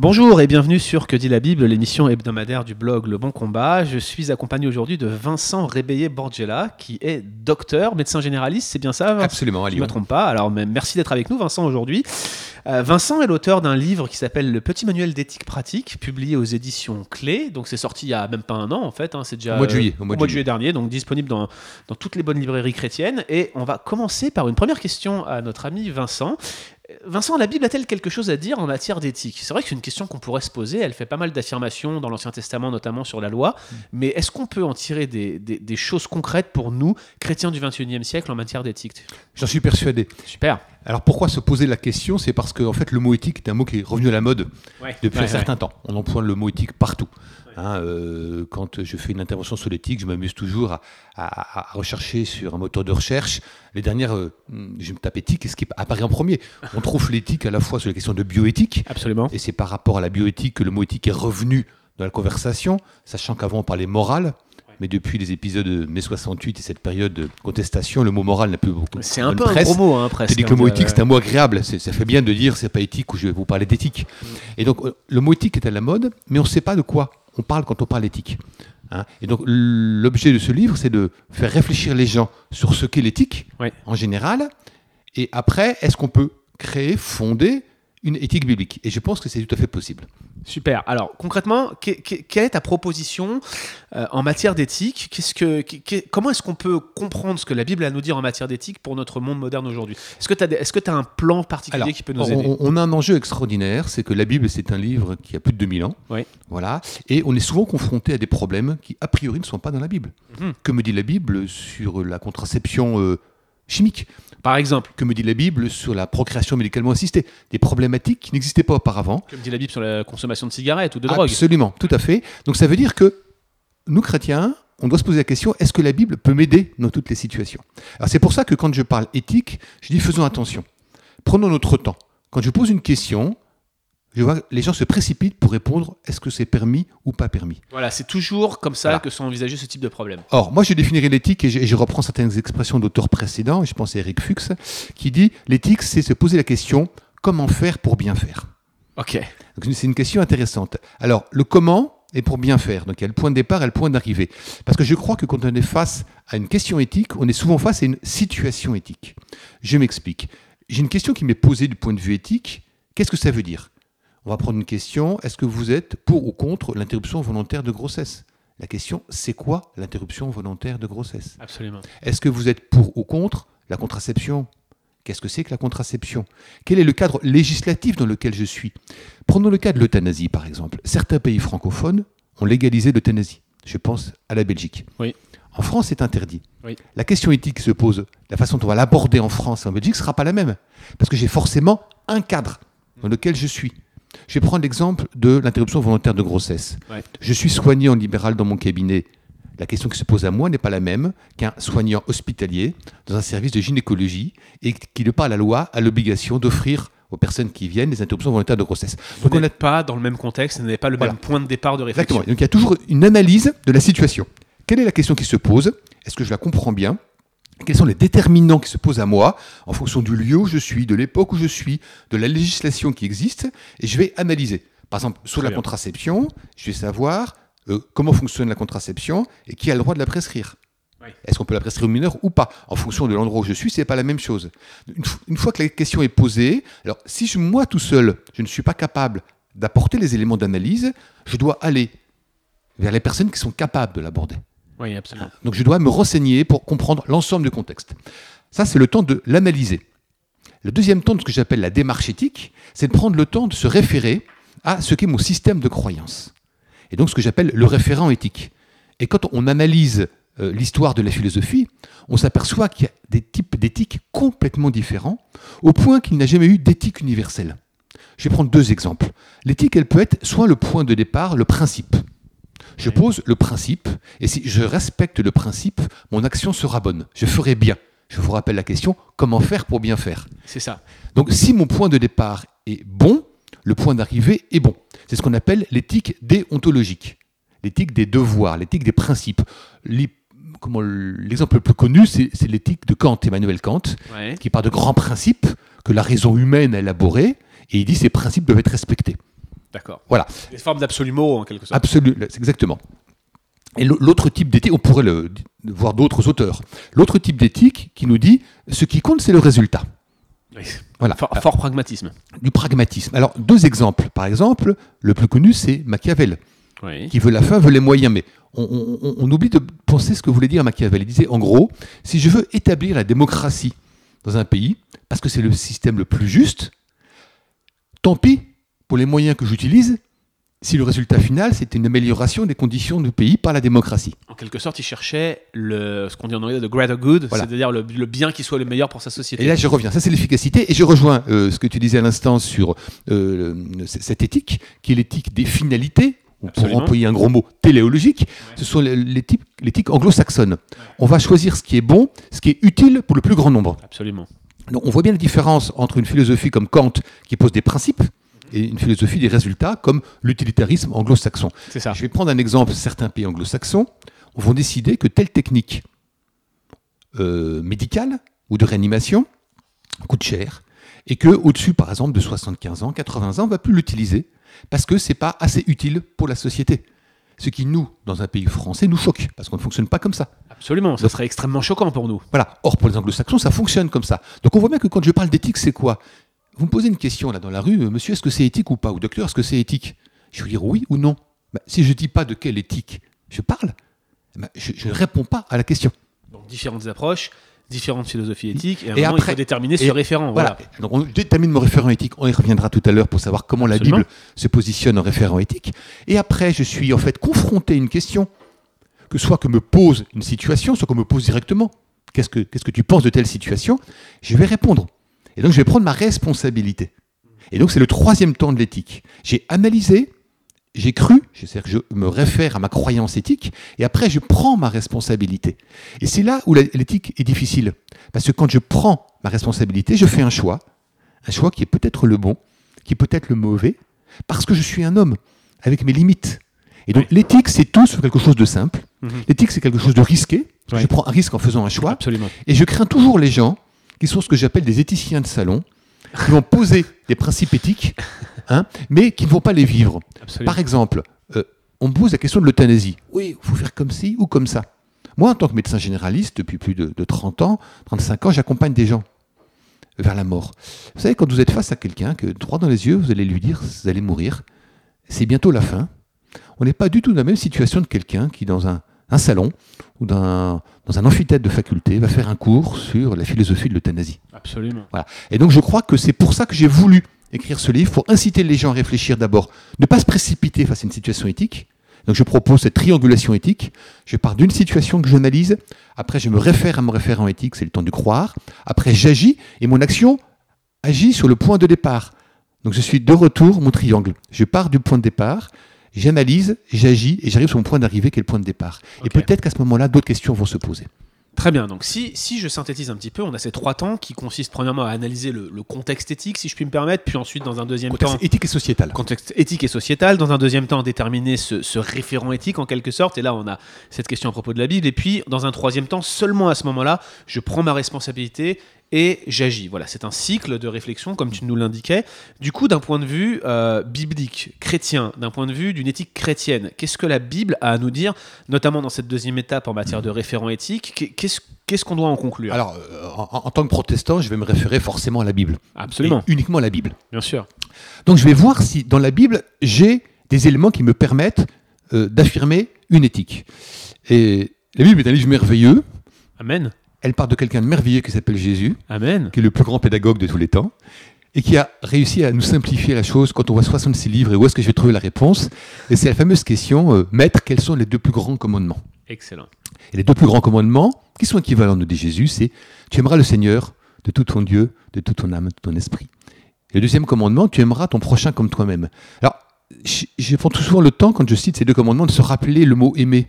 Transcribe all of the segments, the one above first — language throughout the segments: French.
Bonjour et bienvenue sur Que dit la Bible, l'émission hebdomadaire du blog Le Bon Combat. Je suis accompagné aujourd'hui de Vincent Rébeillé-Borgella, qui est docteur, médecin généraliste, c'est bien ça Absolument, à Je ne me trompe pas. Alors merci d'être avec nous Vincent aujourd'hui. Euh, Vincent est l'auteur d'un livre qui s'appelle Le Petit Manuel d'éthique pratique, publié aux éditions Clés. Donc c'est sorti il y a même pas un an en fait, hein, c'est déjà Au mois de euh, juillet, au mois de juillet dernier, donc disponible dans, dans toutes les bonnes librairies chrétiennes. Et on va commencer par une première question à notre ami Vincent. Vincent, la Bible a-t-elle quelque chose à dire en matière d'éthique? C'est vrai que c'est une question qu'on pourrait se poser. Elle fait pas mal d'affirmations dans l'Ancien Testament, notamment sur la loi. Mm. Mais est-ce qu'on peut en tirer des, des- des choses concrètes pour nous, chrétiens du 21e siècle, en matière d'éthique? J'en suis persuadé. Super. Alors pourquoi se poser la question? C'est parce que en fait, le mot éthique est un mot qui est revenu à la mode Ouais. depuis Ouais, un certain temps. On emploie le mot éthique partout. Hein, euh, quand je fais une intervention sur l'éthique, je m'amuse toujours à, à- à rechercher sur un moteur de recherche. Les dernières, euh, je me tape éthique, et ce qui apparaît en premier. On trouve l'éthique à la fois sur les questions de bioéthique, Absolument. et c'est par rapport à la bioéthique que le mot éthique est revenu dans la conversation, sachant qu'avant on parlait morale. Mais depuis les épisodes de mai 68 et cette période de contestation, le mot moral n'a plus beaucoup C'est un peu un presse. gros mot, hein, presque. Dit que le hein, mot éthique, c'est un mot agréable. Ça fait bien de dire c'est pas éthique ou je vais vous parler d'éthique. Mm. Et donc, euh, le mot éthique est à la mode, mais on ne sait pas de quoi on parle quand on parle d'éthique. Hein. et donc, l'objet de ce livre, c'est de faire réfléchir les gens sur ce qu'est l'éthique, en général. Et après, est-ce qu'on peut créer, fonder une éthique biblique? Et je pense que c'est tout à fait possible. Super. Alors concrètement, que- que- quelle est ta proposition euh, en matière d'éthique? Qu'est-ce que, que- que- Comment est-ce qu'on peut comprendre ce que la Bible a à nous dire en matière d'éthique pour notre monde moderne aujourd'hui? Est-ce que tu as, un plan particulier Alors, qui peut nous on, aider? on- on a un enjeu extraordinaire, c'est que la Bible, c'est un livre qui a plus de 2000 ans. Oui. Voilà. Et on est souvent confronté à des problèmes qui, a priori, ne sont pas dans la Bible. Mhm. Que me dit la Bible sur la contraception euh, chimique? Par exemple, Que me dit la Bible sur la procréation médicalement assistée? Des problématiques qui n'existaient pas auparavant. comme dit la Bible sur la consommation de cigarettes ou de drogue? Absolument, tout à fait. Donc ça veut dire que nous, chrétiens, on doit se poser la question, est-ce que la Bible peut m'aider dans toutes les situations? Alors c'est pour ça que quand je parle éthique, je dis faisons attention. Prenons notre temps. Quand je pose une question, je vois que les gens se précipitent pour répondre, est-ce que c'est permis ou pas permis Voilà, c'est toujours comme ça Voilà. que sont envisagés ce type de problème. Or, moi, je définirais l'éthique, et je, et je reprends certaines expressions d'auteurs précédents, je pense à Eric Fuchs, qui dit, l'éthique, c'est se poser la question, comment faire pour bien faire? Ok. C'est une question intéressante. Alors, le comment est pour bien faire? Donc, il y a le point de départ et le point d'arrivée. Parce que je crois que quand on est face à une question éthique, on est souvent face à une situation éthique. Je m'explique. J'ai une question qui m'est posée du point de vue éthique. Qu'est-ce que ça veut dire? On va prendre une question. Est-ce que vous êtes pour ou contre l'interruption volontaire de grossesse? La question, c'est quoi l'interruption volontaire de grossesse? Absolument. est-ce que vous êtes pour ou contre la contraception? Qu'est-ce que c'est que la contraception? Quel est le cadre législatif dans lequel je suis? Prenons le cas de l'euthanasie, par exemple. Certains pays francophones ont légalisé l'euthanasie. Je pense à la Belgique. Oui. En France, c'est interdit. Oui. La question éthique qui se pose, la façon dont on va l'aborder en France et en Belgique ne sera pas la même. Parce que j'ai forcément un cadre dans lequel je suis. Je vais prendre l'exemple de l'interruption volontaire de grossesse. Ouais. Je suis soignant en libéral dans mon cabinet. La question qui se pose à moi n'est pas la même qu'un soignant hospitalier dans un service de gynécologie et qui, de par la loi, a l'obligation d'offrir aux personnes qui viennent des interruptions volontaires de grossesse. Vous Donc on a n'êtes pas dans le même contexte, vous n'avez pas le Voilà. même point de départ de réflexion. Exactement. Donc il y a toujours une analyse de la situation. Quelle est la question qui se pose? Est-ce que je la comprends bien? Quels sont les déterminants qui se posent à moi en fonction du lieu où je suis, de l'époque où je suis, de la législation qui existe Et je vais analyser. Par exemple, sur la bien. contraception, je vais savoir euh, comment fonctionne la contraception et qui a le droit de la prescrire. Oui. Est-ce qu'on peut la prescrire aux mineurs ou pas? En fonction de l'endroit où je suis, c'est pas la même chose. Une, fois que la question est posée, alors si je- moi tout seul, je ne suis pas capable d'apporter les éléments d'analyse, je dois aller vers les personnes qui sont capables de l'aborder. Absolument. Donc je dois me renseigner pour comprendre l'ensemble du contexte. Ça, c'est le temps de l'analyser. Le deuxième temps de ce que j'appelle la démarche éthique, c'est de prendre le temps de se référer à ce qu'est mon système de croyance. Et donc ce que j'appelle le référent éthique. Et quand on analyse euh, l'histoire de la philosophie, on s'aperçoit qu'il y a des types d'éthique complètement différents, au point qu'il n'y a jamais eu d'éthique universelle. Je vais prendre deux exemples. L'éthique, elle peut être soit le point de départ, le principe. Je pose le principe, et si je respecte le principe, mon action sera bonne. Je ferai bien. Je vous rappelle la question, comment faire pour bien faire? C'est ça. Donc si mon point de départ est bon, le point d'arrivée est bon. C'est ce qu'on appelle l'éthique déontologique, l'éthique des devoirs, l'éthique des principes. L'exemple le plus connu, c'est c'est l'éthique de Kant, Emmanuel Kant, Ouais. qui part de grands principes que la raison humaine a élaborés, et il dit ces principes doivent être respectés. D'accord. Voilà. Des formes d'absolumo en quelque sorte. Absolu, exactement. Et l'autre type d'éthique, on pourrait le, voir d'autres auteurs. L'autre type d'éthique qui nous dit ce qui compte, c'est le résultat. Oui. Voilà. Fort, fort pragmatisme. Du pragmatisme. Alors, deux exemples. Par exemple, le plus connu, c'est Machiavel, Oui. qui veut la fin, veut les moyens. Mais on- on oublie de penser ce que voulait dire Machiavel. Il disait, en gros, si je veux établir la démocratie dans un pays, parce que c'est le système le plus juste, tant pis pour les moyens que j'utilise, si le résultat final, c'est une amélioration des conditions du pays par la démocratie. En quelque sorte, il cherchait le, ce qu'on dit en anglais, the greater good, Voilà. c'est-à-dire le, le bien qui soit le meilleur pour sa société. Et là, je reviens. Ça, c'est l'efficacité. Et je rejoins euh, ce que tu disais à l'instant sur euh, cette éthique, qui est l'éthique des finalités, ou pour employer un gros mot, téléologique. Ce sont l'éthique anglo-saxonne. On va choisir ce qui est bon, ce qui est utile pour le plus grand nombre. Absolument. Donc, on voit bien la différence entre une philosophie comme Kant, qui pose des principes, et une philosophie des résultats, comme l'utilitarisme anglo-saxon. Je vais prendre un exemple. Certains pays anglo-saxons vont décider que telle technique euh, médicale ou de réanimation coûte cher et que au-dessus, par exemple, de 75 ans, 80 ans, on ne va plus l'utiliser parce que c'est pas assez utile pour la société. Ce qui, nous, dans un pays français, nous choque parce qu'on ne fonctionne pas comme ça. Absolument. Ça serait extrêmement choquant pour nous. Voilà. Or, pour les anglo-saxons, ça fonctionne comme ça. Donc, on voit bien que quand je parle d'éthique, c'est quoi? Vous me posez une question là dans la rue, euh, monsieur, est-ce que c'est éthique ou pas? Ou docteur, est-ce que c'est éthique? Je vais dire oui ou non. Ben, si je ne dis pas de quelle éthique je parle, ben, je je ne réponds pas à la question. Donc différentes approches, différentes philosophies éthiques, et, à un Et moment, il après- faut déterminer ce référent. Voilà. Voilà. Donc, on détermine mon référent éthique. On y reviendra tout à l'heure pour savoir comment Absolument. la Bible se positionne en référent éthique. Et après, je suis en fait confronté à une question, que soit que me pose une situation, soit qu'on me pose directement. Qu'est-ce que, qu'est-ce que tu penses de telle situation? Je vais répondre. Et donc, je vais prendre ma responsabilité. Et donc, c'est le troisième temps de l'éthique. J'ai analysé, j'ai cru, c'est-à-dire que je me réfère à ma croyance éthique, et après, je prends ma responsabilité. Et c'est là où l'éthique est difficile. Parce que quand je prends ma responsabilité, je fais un choix, un choix qui est peut-être le bon, qui est peut-être le mauvais, parce que je suis un homme, avec mes limites. Et donc, l'éthique, c'est tout sur quelque chose de simple. Mhm. L'éthique, c'est quelque chose de risqué. Je prends un risque en faisant un choix. Absolument. Et je crains toujours les gens qui sont ce que j'appelle des éthiciens de salon, qui vont poser des principes éthiques, hein, mais qui ne vont pas les vivre. Absolument. Par exemple, euh, on me pose la question de l'euthanasie. Oui, il faut faire comme ci ou comme ça. Moi, en tant que médecin généraliste, depuis plus de, de 30 ans, 35 ans, j'accompagne des gens vers la mort. Vous savez, quand vous êtes face à quelqu'un, que droit dans les yeux, vous allez lui dire, vous allez mourir, c'est bientôt la fin. On n'est pas du tout dans la même situation de quelqu'un qui, dans un, un salon ou dans, dans un amphithéâtre de faculté, va faire un cours sur la philosophie de l'euthanasie. Absolument. Voilà. Et donc je crois que c'est pour ça que j'ai voulu écrire ce livre, pour inciter les gens à réfléchir d'abord, ne pas se précipiter face à une situation éthique. Donc je propose cette triangulation éthique. Je pars d'une situation que j'analyse, après je me réfère à mon référent éthique, c'est le temps du croire, après j'agis, et mon action agit sur le point de départ. Donc je suis de retour, mon triangle. Je pars du point de départ, j'analyse, j'agis, et j'arrive sur mon point d'arrivée qui est le point de départ. Et peut-être qu'à ce moment-là, d'autres questions vont se poser. Très bien. Donc, si, si je synthétise un petit peu, on a ces trois temps qui consistent premièrement à analyser le, le contexte éthique, si je puis me permettre, puis ensuite, dans un deuxième Contexte temps, éthique et sociétal. contexte éthique et sociétal. Dans un deuxième temps, déterminer ce, ce référent éthique en quelque sorte. Et là, on a cette question à propos de la Bible. Et puis, dans un troisième temps, seulement à ce moment-là, je prends ma responsabilité et j'agis. Voilà, c'est un cycle de réflexion, comme tu nous l'indiquais. Du coup, d'un point de vue euh, biblique, chrétien, d'un point de vue d'une éthique chrétienne, qu'est-ce que la Bible a à nous dire, notamment dans cette deuxième étape en matière de référent éthique Qu'est- Qu'est-ce qu'est-ce qu'on doit en conclure? Alors, euh, en, en tant que protestant, je vais me référer forcément à la Bible. Absolument, Et uniquement à la Bible. bien sûr. Donc, je vais voir si dans la Bible, j'ai des éléments qui me permettent euh, d'affirmer une éthique. Et la Bible est un livre merveilleux. Amen. Elle part de quelqu'un de merveilleux qui s'appelle Jésus, Amen. qui est le plus grand pédagogue de tous les temps, et qui a réussi à nous simplifier la chose quand on voit 66 livres et où est-ce que je vais trouver la réponse. Et c'est la fameuse question, euh, Maître, quels sont les deux plus grands commandements? Excellent. Et les deux plus grands commandements, qui sont équivalents, nous dit Jésus, c'est tu aimeras le Seigneur de tout ton Dieu, de toute ton âme, de ton esprit. Et le deuxième commandement, tu aimeras ton prochain comme toi-même. Alors, je, je prends tout souvent le temps, quand je cite ces deux commandements, de se rappeler le mot aimer.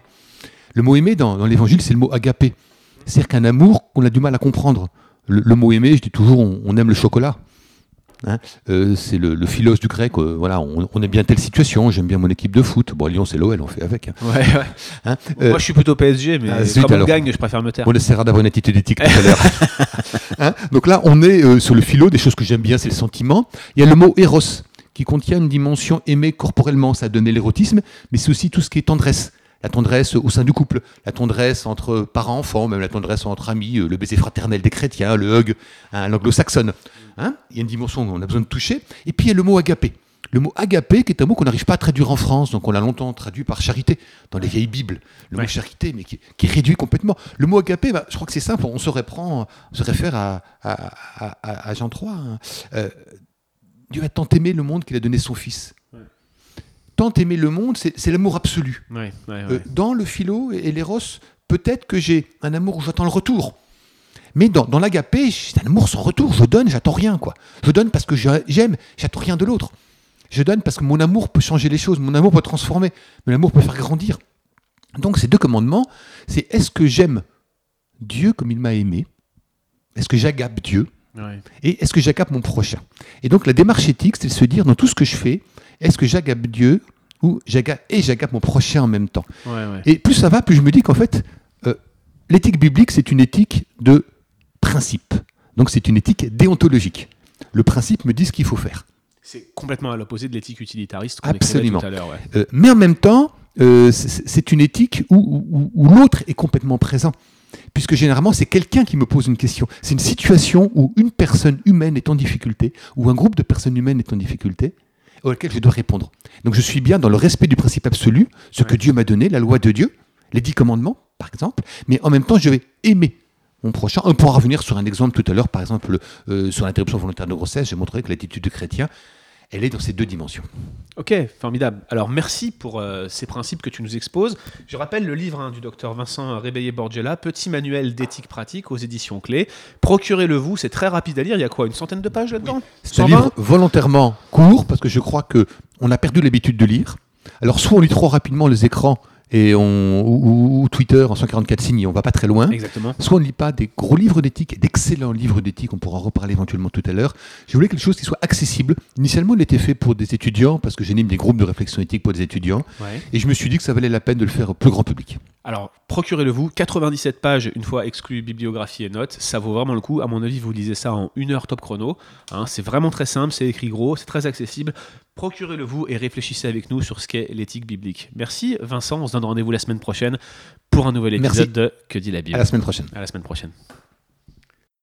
Le mot aimer dans, dans l'évangile, c'est le mot agapé. C'est-à-dire qu'un amour qu'on a du mal à comprendre. Le, le mot aimer, je dis toujours, on, on aime le chocolat. Hein Euh, c'est le, le philos du grec. euh, voilà, on, on aime bien telle situation. J'aime bien mon équipe de foot. Bon, à Lyon, c'est l'OL, on fait avec. hein. Ouais, ouais. Hein Moi, Euh, je suis plutôt PSG, mais ah, zut, comme on alors. gagne, je préfère me taire. on essaiera d'avoir une attitude éthique tout à l'heure. Donc là, on est sur le philo des choses que j'aime bien, c'est le sentiment. Il y a le mot eros, qui contient une dimension aimée corporellement, ça a donné l'érotisme, mais c'est aussi tout ce qui est tendresse. La tendresse au sein du couple, la tendresse entre parents-enfants, même la tendresse entre amis, euh, le baiser fraternel des chrétiens, le hug, hein, l'anglo-saxonne. Hein il y a une dimension où on a besoin de toucher. Et puis il y a le mot agapé. Le mot agapé, qui est un mot qu'on n'arrive pas à traduire en France, donc on l'a longtemps traduit par charité dans les vieilles Bibles. Le mot charité, mais qui, est réduit complètement. Le mot agapé, bah, je crois que c'est simple, on se, reprend, se réfère à, à, Jean III. Hein. Euh, Dieu a tant aimé le monde qu'il a donné son Fils. Tant aimer le monde, c'est l'amour absolu. Euh, dans le philo et l'éros, peut-être que j'ai un amour où j'attends le retour. Mais dans, dans l'agapé, c'est un amour sans retour. Je donne, j'attends rien. quoi. Je donne parce que j'aime, j'attends rien de l'autre. Je donne parce que mon amour peut changer les choses, mon amour peut transformer, mon amour peut faire grandir. Donc ces deux commandements, c'est est-ce que j'aime Dieu comme il m'a aimé? Est-ce que j'agape Dieu? Et est-ce que j'agape mon prochain? Et donc la démarche éthique, c'est de se dire dans tout ce que je fais, est-ce que j'agape Dieu ou j'agape et j'agape mon prochain en même temps? Et plus ça va, plus je me dis qu'en fait, euh, l'éthique biblique, c'est une éthique de principe. Donc c'est une éthique déontologique. Le principe me dit ce qu'il faut faire. C'est complètement à l'opposé de l'éthique utilitariste qu'on Absolument. tout à l'heure. Euh, mais en même temps, euh, c'est une éthique où, où l'autre est complètement présent puisque généralement c'est quelqu'un qui me pose une question. C'est une situation où une personne humaine est en difficulté, ou un groupe de personnes humaines est en difficulté, auquel je dois répondre. Donc je suis bien dans le respect du principe absolu, ce que Dieu m'a donné, la loi de Dieu, les dix commandements, par exemple, mais en même temps, je vais aimer mon prochain. On pourra revenir sur un exemple tout à l'heure, par exemple, euh, sur l'interruption volontaire de grossesse. J'ai montré que l'attitude du chrétien, elle est dans ces deux dimensions. Ok, formidable. Alors merci pour euh, ces principes que tu nous exposes. Je rappelle le livre hein, du docteur Vincent Réveillé Borgella, Petit manuel d'éthique pratique aux éditions clés. Procurez-le vous, c'est très rapide à lire. Il y a quoi, une centaine de pages là-dedans C'est un livre volontairement court parce que je crois que on a perdu l'habitude de lire. Alors soit on lit trop rapidement les écrans et on, ou, Twitter en 144 signes, on va pas très loin. Exactement. Soit on ne lit pas des gros livres d'éthique, d'excellents livres d'éthique, on pourra en reparler éventuellement tout à l'heure. Je voulais quelque chose qui soit accessible. Initialement, il était fait pour des étudiants, parce que j'anime des groupes de réflexion éthique pour des étudiants. Et je me suis dit que ça valait la peine de le faire au plus grand public. Alors, procurez-le vous. 97 pages, une fois exclu bibliographie et notes. Ça vaut vraiment le coup. À mon avis, vous lisez ça en une heure top chrono. Hein. c'est vraiment très simple, c'est écrit gros, c'est très accessible. Procurez-le vous et réfléchissez avec nous sur ce qu'est l'éthique biblique. Merci Vincent, on se donne rendez-vous la semaine prochaine pour un nouvel épisode de Que dit la Bible? À la semaine prochaine. À la semaine prochaine.